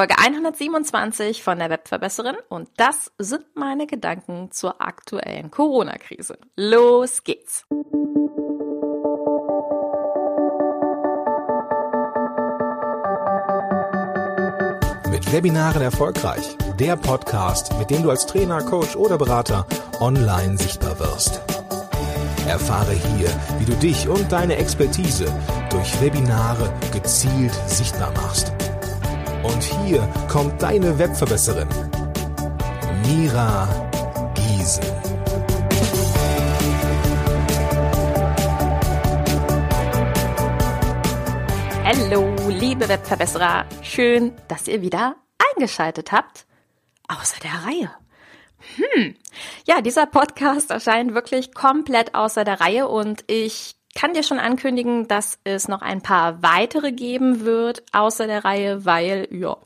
Folge 127 von der Webverbesserin und das sind meine Gedanken zur aktuellen Corona-Krise. Los geht's! Mit Webinaren erfolgreich. Der Podcast, mit dem du als Trainer, Coach oder Berater online sichtbar wirst. Erfahre hier, wie du dich und deine Expertise durch Webinare gezielt sichtbar machst. Und hier kommt deine Webverbesserin, Mira Giesen. Hallo, liebe Webverbesserer. Schön, dass ihr wieder eingeschaltet habt. Außer der Reihe. Hm. Ja, dieser Podcast erscheint wirklich komplett außer der Reihe und ich kann dir schon ankündigen, dass es noch ein paar weitere geben wird außer der Reihe, weil, ja,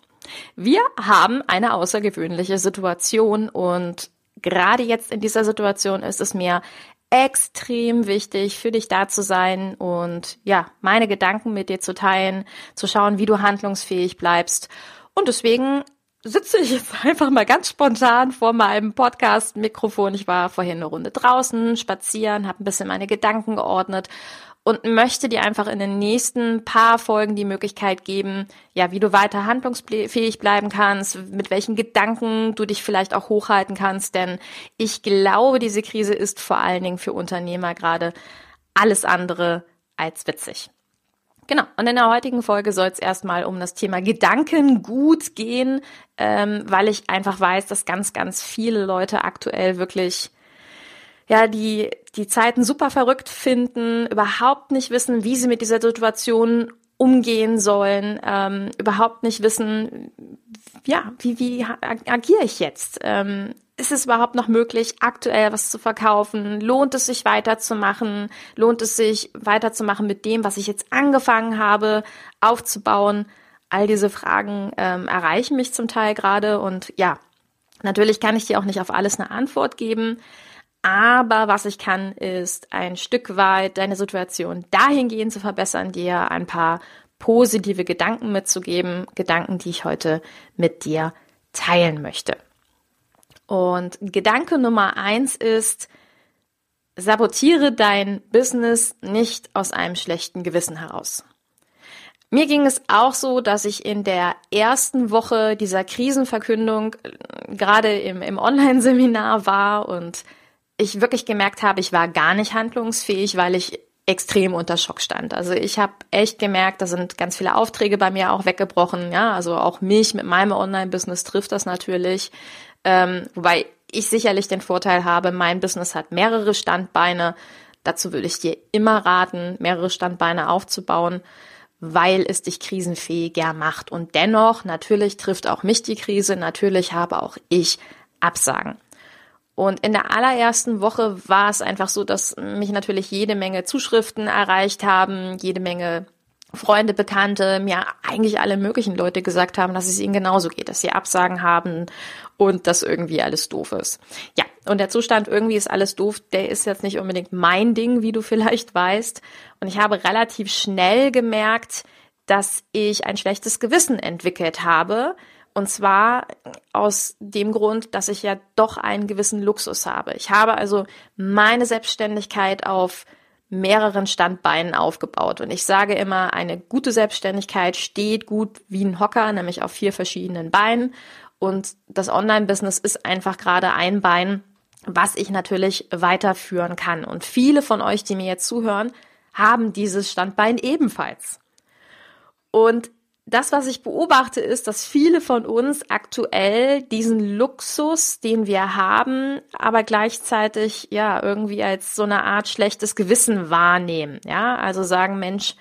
wir haben eine außergewöhnliche Situation und gerade jetzt in dieser Situation ist es mir extrem wichtig, für dich da zu sein und ja, meine Gedanken mit dir zu teilen, zu schauen, wie du handlungsfähig bleibst. Und deswegen sitze ich jetzt einfach mal ganz spontan vor meinem Podcast-Mikrofon. Ich war vorhin eine Runde draußen, spazieren, habe ein bisschen meine Gedanken geordnet und möchte dir einfach in den nächsten paar Folgen die Möglichkeit geben, ja, wie du weiter handlungsfähig bleiben kannst, mit welchen Gedanken du dich vielleicht auch hochhalten kannst, denn ich glaube, diese Krise ist vor allen Dingen für Unternehmer gerade alles andere als witzig. Genau, und in der heutigen Folge soll es erstmal um das Thema Gedankengut gehen, ähm, weil ich einfach weiß, dass ganz, ganz viele Leute aktuell wirklich ja, die, die Zeiten super verrückt finden, überhaupt nicht wissen, wie sie mit dieser Situation umgehen sollen, ähm, überhaupt nicht wissen, ja, wie, wie agiere ich jetzt? Ähm, ist es überhaupt noch möglich, aktuell was zu verkaufen? Lohnt es sich weiterzumachen? Lohnt es sich weiterzumachen mit dem, was ich jetzt angefangen habe, aufzubauen? All diese Fragen ähm, erreichen mich zum Teil gerade und ja, natürlich kann ich dir auch nicht auf alles eine Antwort geben. Aber was ich kann, ist ein Stück weit deine Situation dahingehend zu verbessern, dir ein paar positive Gedanken mitzugeben, Gedanken, die ich heute mit dir teilen möchte. Und Gedanke Nummer eins ist, sabotiere dein Business nicht aus einem schlechten Gewissen heraus. Mir ging es auch so, dass ich in der ersten Woche dieser Krisenverkündung äh, gerade im, im Online-Seminar war und ich wirklich gemerkt habe, ich war gar nicht handlungsfähig, weil ich extrem unter Schock stand. Also ich habe echt gemerkt, da sind ganz viele Aufträge bei mir auch weggebrochen. Ja, also auch mich mit meinem Online-Business trifft das natürlich. Ähm, wobei ich sicherlich den Vorteil habe, mein Business hat mehrere Standbeine. Dazu würde ich dir immer raten, mehrere Standbeine aufzubauen, weil es dich krisenfähiger macht. Und dennoch, natürlich trifft auch mich die Krise, natürlich habe auch ich Absagen. Und in der allerersten Woche war es einfach so, dass mich natürlich jede Menge Zuschriften erreicht haben, jede Menge Freunde, Bekannte, mir eigentlich alle möglichen Leute gesagt haben, dass es ihnen genauso geht, dass sie Absagen haben und dass irgendwie alles doof ist. Ja, und der Zustand irgendwie ist alles doof, der ist jetzt nicht unbedingt mein Ding, wie du vielleicht weißt. Und ich habe relativ schnell gemerkt, dass ich ein schlechtes Gewissen entwickelt habe, und zwar aus dem Grund, dass ich ja doch einen gewissen Luxus habe. Ich habe also meine Selbstständigkeit auf mehreren Standbeinen aufgebaut. Und ich sage immer, eine gute Selbstständigkeit steht gut wie ein Hocker, nämlich auf vier verschiedenen Beinen. Und das Online-Business ist einfach gerade ein Bein, was ich natürlich weiterführen kann. Und viele von euch, die mir jetzt zuhören, haben dieses Standbein ebenfalls. Und das, was ich beobachte, ist, dass viele von uns aktuell diesen Luxus, den wir haben, aber gleichzeitig ja irgendwie als so eine Art schlechtes Gewissen wahrnehmen. Ja, also sagen, Mensch,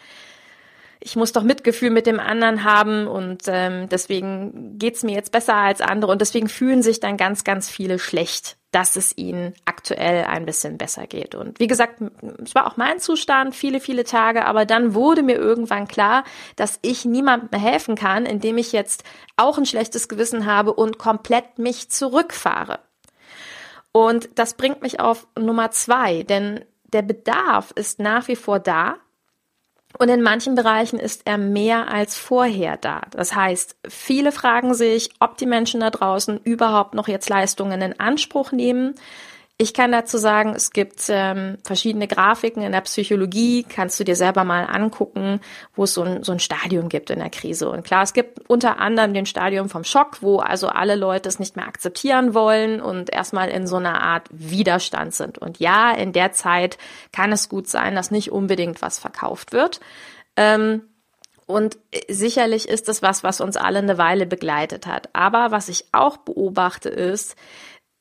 ich muss doch Mitgefühl mit dem anderen haben und ähm, deswegen geht's mir jetzt besser als andere und deswegen fühlen sich dann ganz, ganz viele schlecht dass es ihnen aktuell ein bisschen besser geht. Und wie gesagt, es war auch mein Zustand, viele, viele Tage, aber dann wurde mir irgendwann klar, dass ich niemandem helfen kann, indem ich jetzt auch ein schlechtes Gewissen habe und komplett mich zurückfahre. Und das bringt mich auf Nummer zwei, denn der Bedarf ist nach wie vor da. Und in manchen Bereichen ist er mehr als vorher da. Das heißt, viele fragen sich, ob die Menschen da draußen überhaupt noch jetzt Leistungen in Anspruch nehmen. Ich kann dazu sagen, es gibt ähm, verschiedene Grafiken in der Psychologie, kannst du dir selber mal angucken, wo es so ein, so ein Stadium gibt in der Krise. Und klar, es gibt unter anderem den Stadium vom Schock, wo also alle Leute es nicht mehr akzeptieren wollen und erstmal in so einer Art Widerstand sind. Und ja, in der Zeit kann es gut sein, dass nicht unbedingt was verkauft wird. Ähm, und sicherlich ist es was, was uns alle eine Weile begleitet hat. Aber was ich auch beobachte ist,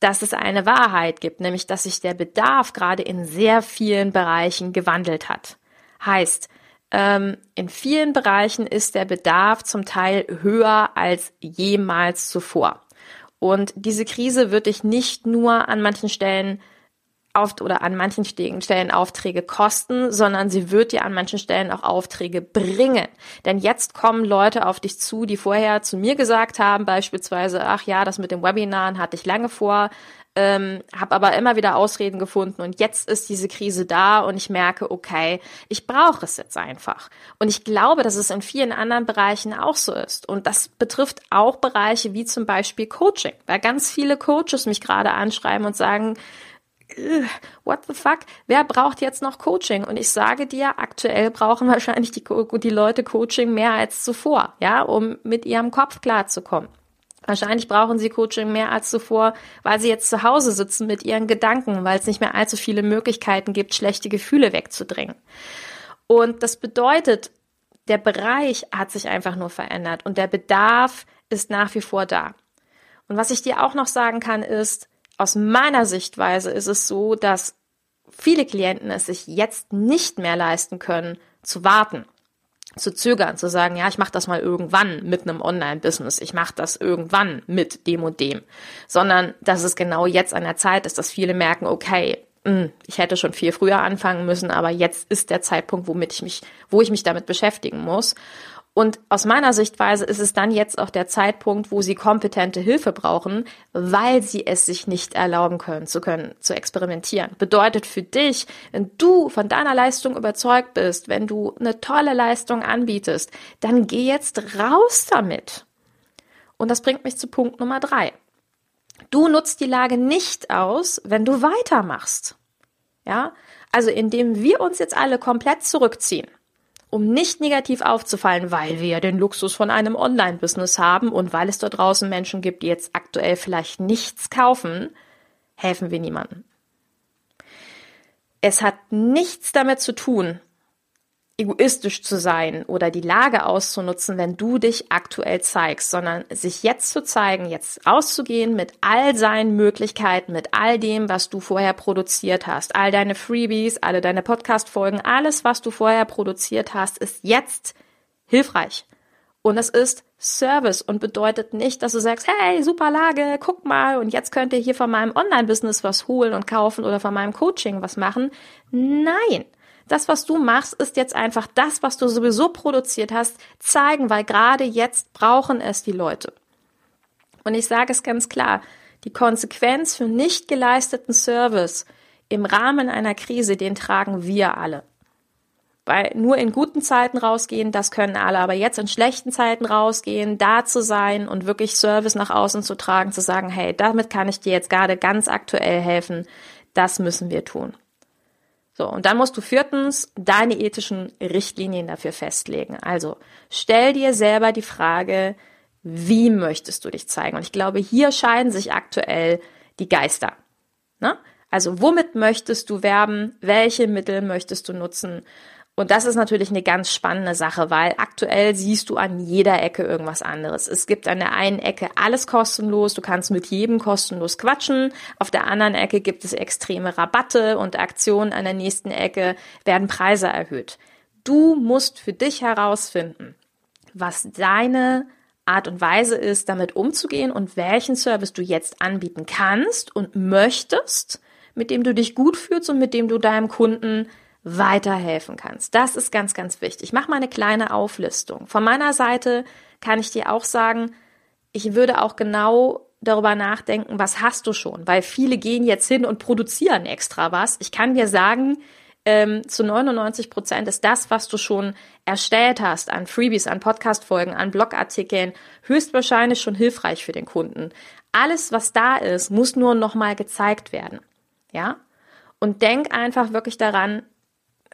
dass es eine Wahrheit gibt, nämlich dass sich der Bedarf gerade in sehr vielen Bereichen gewandelt hat. Heißt, ähm, in vielen Bereichen ist der Bedarf zum Teil höher als jemals zuvor. Und diese Krise wird dich nicht nur an manchen Stellen auf, oder an manchen Stellen Aufträge kosten, sondern sie wird dir an manchen Stellen auch Aufträge bringen. Denn jetzt kommen Leute auf dich zu, die vorher zu mir gesagt haben, beispielsweise, ach ja, das mit dem Webinaren hatte ich lange vor, ähm, habe aber immer wieder Ausreden gefunden und jetzt ist diese Krise da und ich merke, okay, ich brauche es jetzt einfach. Und ich glaube, dass es in vielen anderen Bereichen auch so ist. Und das betrifft auch Bereiche wie zum Beispiel Coaching, weil ganz viele Coaches mich gerade anschreiben und sagen, what the fuck? Wer braucht jetzt noch Coaching? Und ich sage dir, aktuell brauchen wahrscheinlich die, die Leute Coaching mehr als zuvor, ja, um mit ihrem Kopf klarzukommen. Wahrscheinlich brauchen sie Coaching mehr als zuvor, weil sie jetzt zu Hause sitzen mit ihren Gedanken, weil es nicht mehr allzu viele Möglichkeiten gibt, schlechte Gefühle wegzudrängen. Und das bedeutet, der Bereich hat sich einfach nur verändert und der Bedarf ist nach wie vor da. Und was ich dir auch noch sagen kann, ist, aus meiner Sichtweise ist es so, dass viele Klienten es sich jetzt nicht mehr leisten können, zu warten, zu zögern, zu sagen, ja, ich mache das mal irgendwann mit einem Online-Business, ich mache das irgendwann mit dem und dem, sondern dass es genau jetzt an der Zeit ist, dass viele merken, okay, hm, ich hätte schon viel früher anfangen müssen, aber jetzt ist der Zeitpunkt, womit ich mich, wo ich mich damit beschäftigen muss. Und aus meiner Sichtweise ist es dann jetzt auch der Zeitpunkt, wo sie kompetente Hilfe brauchen, weil sie es sich nicht erlauben können, zu können, zu experimentieren. Bedeutet für dich, wenn du von deiner Leistung überzeugt bist, wenn du eine tolle Leistung anbietest, dann geh jetzt raus damit. Und das bringt mich zu Punkt Nummer drei. Du nutzt die Lage nicht aus, wenn du weitermachst. Ja? Also indem wir uns jetzt alle komplett zurückziehen um nicht negativ aufzufallen, weil wir ja den Luxus von einem Online-Business haben und weil es dort draußen Menschen gibt, die jetzt aktuell vielleicht nichts kaufen, helfen wir niemandem. Es hat nichts damit zu tun, egoistisch zu sein oder die Lage auszunutzen, wenn du dich aktuell zeigst, sondern sich jetzt zu zeigen, jetzt auszugehen mit all seinen Möglichkeiten, mit all dem, was du vorher produziert hast, all deine Freebies, alle deine Podcast-Folgen, alles, was du vorher produziert hast, ist jetzt hilfreich. Und es ist Service und bedeutet nicht, dass du sagst, hey, super Lage, guck mal, und jetzt könnt ihr hier von meinem Online-Business was holen und kaufen oder von meinem Coaching was machen. Nein. Das, was du machst, ist jetzt einfach das, was du sowieso produziert hast, zeigen, weil gerade jetzt brauchen es die Leute. Und ich sage es ganz klar, die Konsequenz für nicht geleisteten Service im Rahmen einer Krise, den tragen wir alle. Weil nur in guten Zeiten rausgehen, das können alle, aber jetzt in schlechten Zeiten rausgehen, da zu sein und wirklich Service nach außen zu tragen, zu sagen, hey, damit kann ich dir jetzt gerade ganz aktuell helfen, das müssen wir tun. So, und dann musst du viertens deine ethischen Richtlinien dafür festlegen. Also stell dir selber die Frage, wie möchtest du dich zeigen? Und ich glaube, hier scheiden sich aktuell die Geister. Ne? Also womit möchtest du werben? Welche Mittel möchtest du nutzen? Und das ist natürlich eine ganz spannende Sache, weil aktuell siehst du an jeder Ecke irgendwas anderes. Es gibt an der einen Ecke alles kostenlos, du kannst mit jedem kostenlos quatschen. Auf der anderen Ecke gibt es extreme Rabatte und Aktionen. An der nächsten Ecke werden Preise erhöht. Du musst für dich herausfinden, was deine Art und Weise ist, damit umzugehen und welchen Service du jetzt anbieten kannst und möchtest, mit dem du dich gut fühlst und mit dem du deinem Kunden weiterhelfen kannst. Das ist ganz, ganz wichtig. Ich mache mal eine kleine Auflistung. Von meiner Seite kann ich dir auch sagen, ich würde auch genau darüber nachdenken, was hast du schon? Weil viele gehen jetzt hin und produzieren extra was. Ich kann dir sagen, ähm, zu 99 Prozent ist das, was du schon erstellt hast an Freebies, an Podcast-Folgen, an Blogartikeln, höchstwahrscheinlich schon hilfreich für den Kunden. Alles, was da ist, muss nur nochmal gezeigt werden. Ja? Und denk einfach wirklich daran,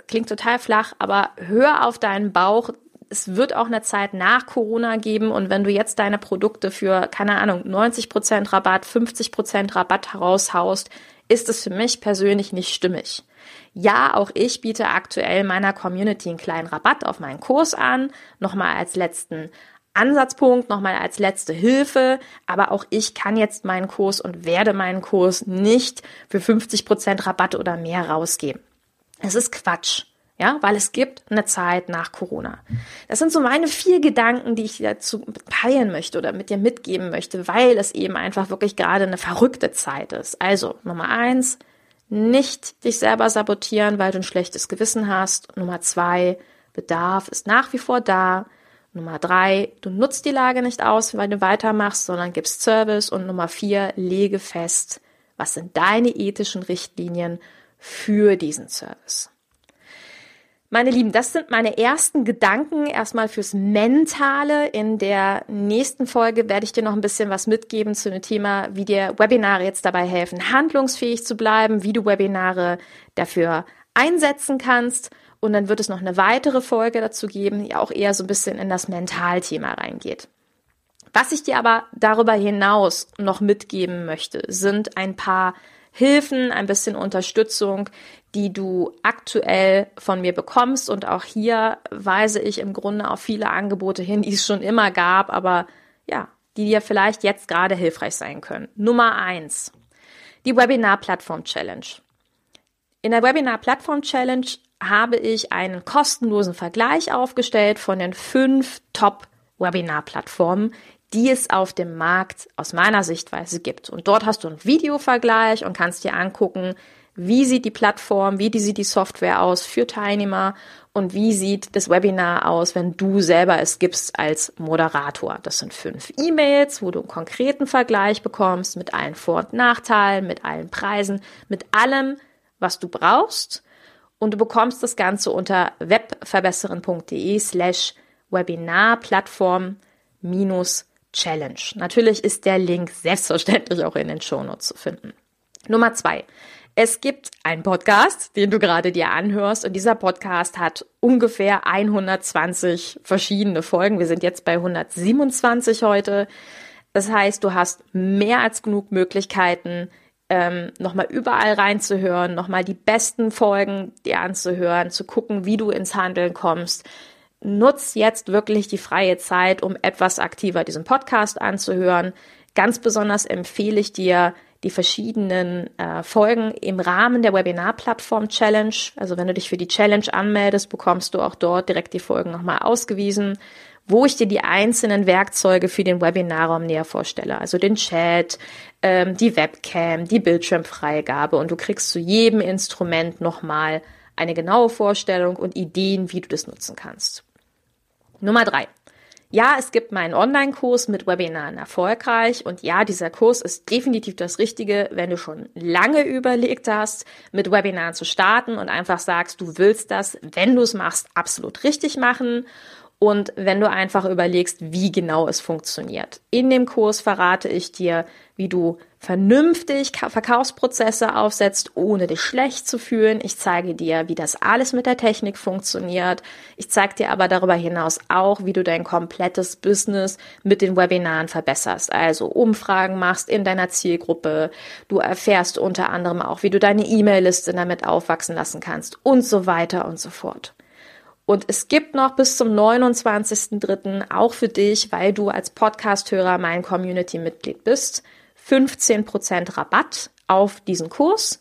klingt total flach, aber hör auf deinen Bauch. Es wird auch eine Zeit nach Corona geben und wenn du jetzt deine Produkte für, keine Ahnung, 90% Rabatt, 50% Rabatt heraushaust, ist es für mich persönlich nicht stimmig. Ja, auch ich biete aktuell meiner Community einen kleinen Rabatt auf meinen Kurs an, nochmal als letzten Ansatzpunkt, nochmal als letzte Hilfe, aber auch ich kann jetzt meinen Kurs und werde meinen Kurs nicht für 50% Rabatt oder mehr rausgeben. Es ist Quatsch. Ja, weil es gibt eine Zeit nach Corona. Das sind so meine vier Gedanken, die ich dazu teilen möchte oder mit dir mitgeben möchte, weil es eben einfach wirklich gerade eine verrückte Zeit ist. Also, Nummer eins, nicht dich selber sabotieren, weil du ein schlechtes Gewissen hast. Nummer zwei, Bedarf ist nach wie vor da. Nummer drei, du nutzt die Lage nicht aus, weil du weitermachst, sondern gibst Service. Und Nummer vier, lege fest, was sind deine ethischen Richtlinien für diesen Service. Meine Lieben, das sind meine ersten Gedanken erstmal fürs Mentale. In der nächsten Folge werde ich dir noch ein bisschen was mitgeben zu dem Thema, wie dir Webinare jetzt dabei helfen, handlungsfähig zu bleiben, wie du Webinare dafür einsetzen kannst. Und dann wird es noch eine weitere Folge dazu geben, die auch eher so ein bisschen in das Mentalthema reingeht. Was ich dir aber darüber hinaus noch mitgeben möchte, sind ein paar Hilfen, ein bisschen Unterstützung, die du aktuell von mir bekommst. Und auch hier weise ich im Grunde auf viele Angebote hin, die es schon immer gab, aber ja, die dir vielleicht jetzt gerade hilfreich sein können. Nummer eins, die Webinar-Plattform Challenge. In der Webinar-Plattform Challenge habe ich einen kostenlosen Vergleich aufgestellt von den fünf Top-Webinar-Plattformen, die es auf dem Markt aus meiner Sichtweise gibt. Und dort hast du einen Videovergleich und kannst dir angucken, wie sieht die Plattform, wie sieht die Software aus für Teilnehmer und wie sieht das Webinar aus, wenn du selber es gibst als Moderator. Das sind fünf E-Mails, wo du einen konkreten Vergleich bekommst mit allen Vor- und Nachteilen, mit allen Preisen, mit allem, was du brauchst. Und du bekommst das Ganze unter webverbesseren.de slash Webinarplattform minus Challenge. Natürlich ist der Link selbstverständlich auch in den Shownotes zu finden. Nummer zwei. Es gibt einen Podcast, den du gerade dir anhörst und dieser Podcast hat ungefähr 120 verschiedene Folgen. Wir sind jetzt bei 127 heute. Das heißt, du hast mehr als genug Möglichkeiten, ähm, nochmal überall reinzuhören, nochmal die besten Folgen dir anzuhören, zu gucken, wie du ins Handeln kommst, nutz jetzt wirklich die freie Zeit, um etwas aktiver diesen Podcast anzuhören. Ganz besonders empfehle ich dir die verschiedenen äh, Folgen im Rahmen der Webinar-Plattform Challenge. Also wenn du dich für die Challenge anmeldest, bekommst du auch dort direkt die Folgen nochmal ausgewiesen, wo ich dir die einzelnen Werkzeuge für den Webinarraum näher vorstelle. Also den Chat, ähm, die Webcam, die Bildschirmfreigabe und du kriegst zu jedem Instrument nochmal eine genaue Vorstellung und Ideen, wie du das nutzen kannst. Nummer drei. Ja, es gibt meinen Online-Kurs mit Webinaren erfolgreich und ja, dieser Kurs ist definitiv das Richtige, wenn du schon lange überlegt hast, mit Webinaren zu starten und einfach sagst, du willst das, wenn du es machst, absolut richtig machen und wenn du einfach überlegst, wie genau es funktioniert. In dem Kurs verrate ich dir, wie du vernünftig Verkaufsprozesse aufsetzt, ohne dich schlecht zu fühlen. Ich zeige dir, wie das alles mit der Technik funktioniert. Ich zeige dir aber darüber hinaus auch, wie du dein komplettes Business mit den Webinaren verbesserst. Also Umfragen machst in deiner Zielgruppe. Du erfährst unter anderem auch, wie du deine E-Mail-Liste damit aufwachsen lassen kannst und so weiter und so fort. Und es gibt noch bis zum 29.03. auch für dich, weil du als Podcasthörer mein Community-Mitglied bist, 15% Rabatt auf diesen Kurs.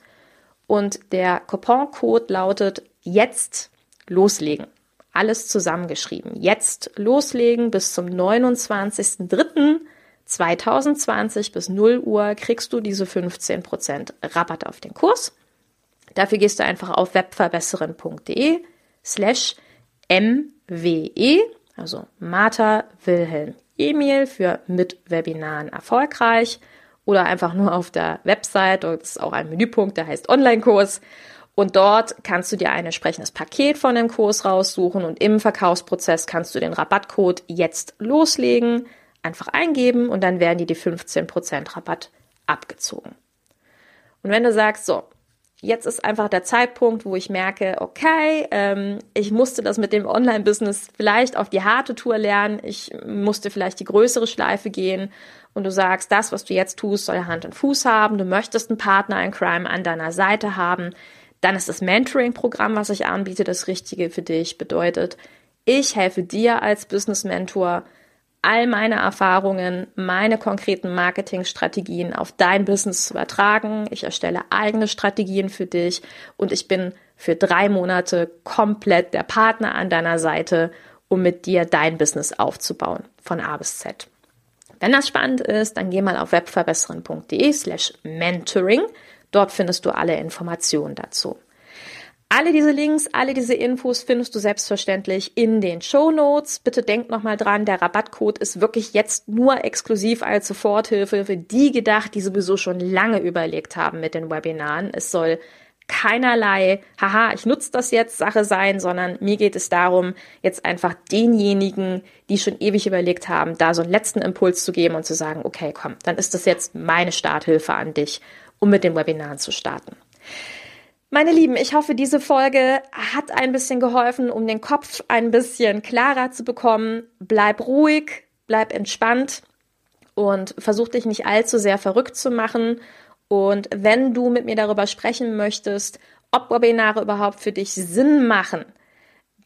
Und der Couponcode lautet jetzt loslegen. Alles zusammengeschrieben. Jetzt loslegen bis zum 29.03.2020 bis 0 Uhr kriegst du diese 15% Rabatt auf den Kurs. Dafür gehst du einfach auf webverbesseren.de slash MWE, also Martha Wilhelm Emil für mit Webinaren erfolgreich oder einfach nur auf der Website, dort ist auch ein Menüpunkt, der heißt Online-Kurs Und dort kannst du dir ein entsprechendes Paket von dem Kurs raussuchen und im Verkaufsprozess kannst du den Rabattcode jetzt loslegen, einfach eingeben und dann werden dir die 15% Rabatt abgezogen. Und wenn du sagst, so, jetzt ist einfach der Zeitpunkt, wo ich merke, okay, ähm, ich musste das mit dem Online-Business vielleicht auf die harte Tour lernen, ich musste vielleicht die größere Schleife gehen und du sagst, das, was du jetzt tust, soll Hand und Fuß haben, du möchtest einen Partner in Crime an deiner Seite haben, dann ist das Mentoring-Programm, was ich anbiete, das Richtige für dich. Bedeutet, ich helfe dir als Business Mentor, all meine Erfahrungen, meine konkreten Marketingstrategien auf dein Business zu übertragen. Ich erstelle eigene Strategien für dich und ich bin für drei Monate komplett der Partner an deiner Seite, um mit dir dein Business aufzubauen, von A bis Z. Wenn das spannend ist, dann geh mal auf webverbessern.de slash mentoring. Dort findest du alle Informationen dazu. Alle diese Links, alle diese Infos findest du selbstverständlich in den Show Notes. Bitte denk nochmal dran, der Rabattcode ist wirklich jetzt nur exklusiv als Soforthilfe für die gedacht, die sowieso schon lange überlegt haben mit den Webinaren. Es soll keinerlei, haha, ich nutze das jetzt Sache sein, sondern mir geht es darum, jetzt einfach denjenigen, die schon ewig überlegt haben, da so einen letzten Impuls zu geben und zu sagen, okay, komm, dann ist das jetzt meine Starthilfe an dich, um mit dem Webinar zu starten. Meine Lieben, ich hoffe, diese Folge hat ein bisschen geholfen, um den Kopf ein bisschen klarer zu bekommen. Bleib ruhig, bleib entspannt und versuch dich nicht allzu sehr verrückt zu machen. Und wenn du mit mir darüber sprechen möchtest, ob Webinare überhaupt für dich Sinn machen,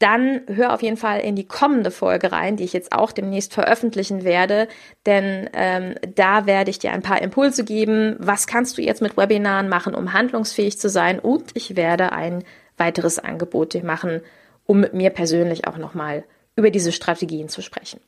dann hör auf jeden Fall in die kommende Folge rein, die ich jetzt auch demnächst veröffentlichen werde, denn ähm, da werde ich dir ein paar Impulse geben, was kannst du jetzt mit Webinaren machen, um handlungsfähig zu sein und ich werde ein weiteres Angebot dir machen, um mit mir persönlich auch nochmal über diese Strategien zu sprechen.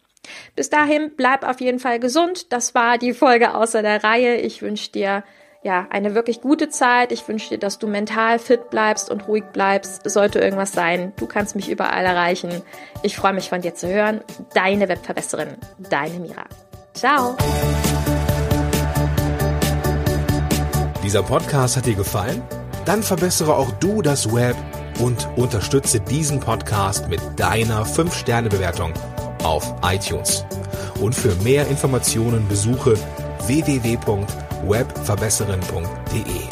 Bis dahin, bleib auf jeden Fall gesund. Das war die Folge außer der Reihe. Ich wünsche dir ja, eine wirklich gute Zeit. Ich wünsche dir, dass du mental fit bleibst und ruhig bleibst. Sollte irgendwas sein, du kannst mich überall erreichen. Ich freue mich von dir zu hören. Deine Webverbesserin, deine Mira. Ciao. Dieser Podcast hat dir gefallen? Dann verbessere auch du das Web und unterstütze diesen Podcast mit deiner 5-Sterne-Bewertung auf iTunes. Und für mehr Informationen besuche www webverbesserin.de.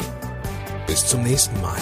Bis zum nächsten Mal.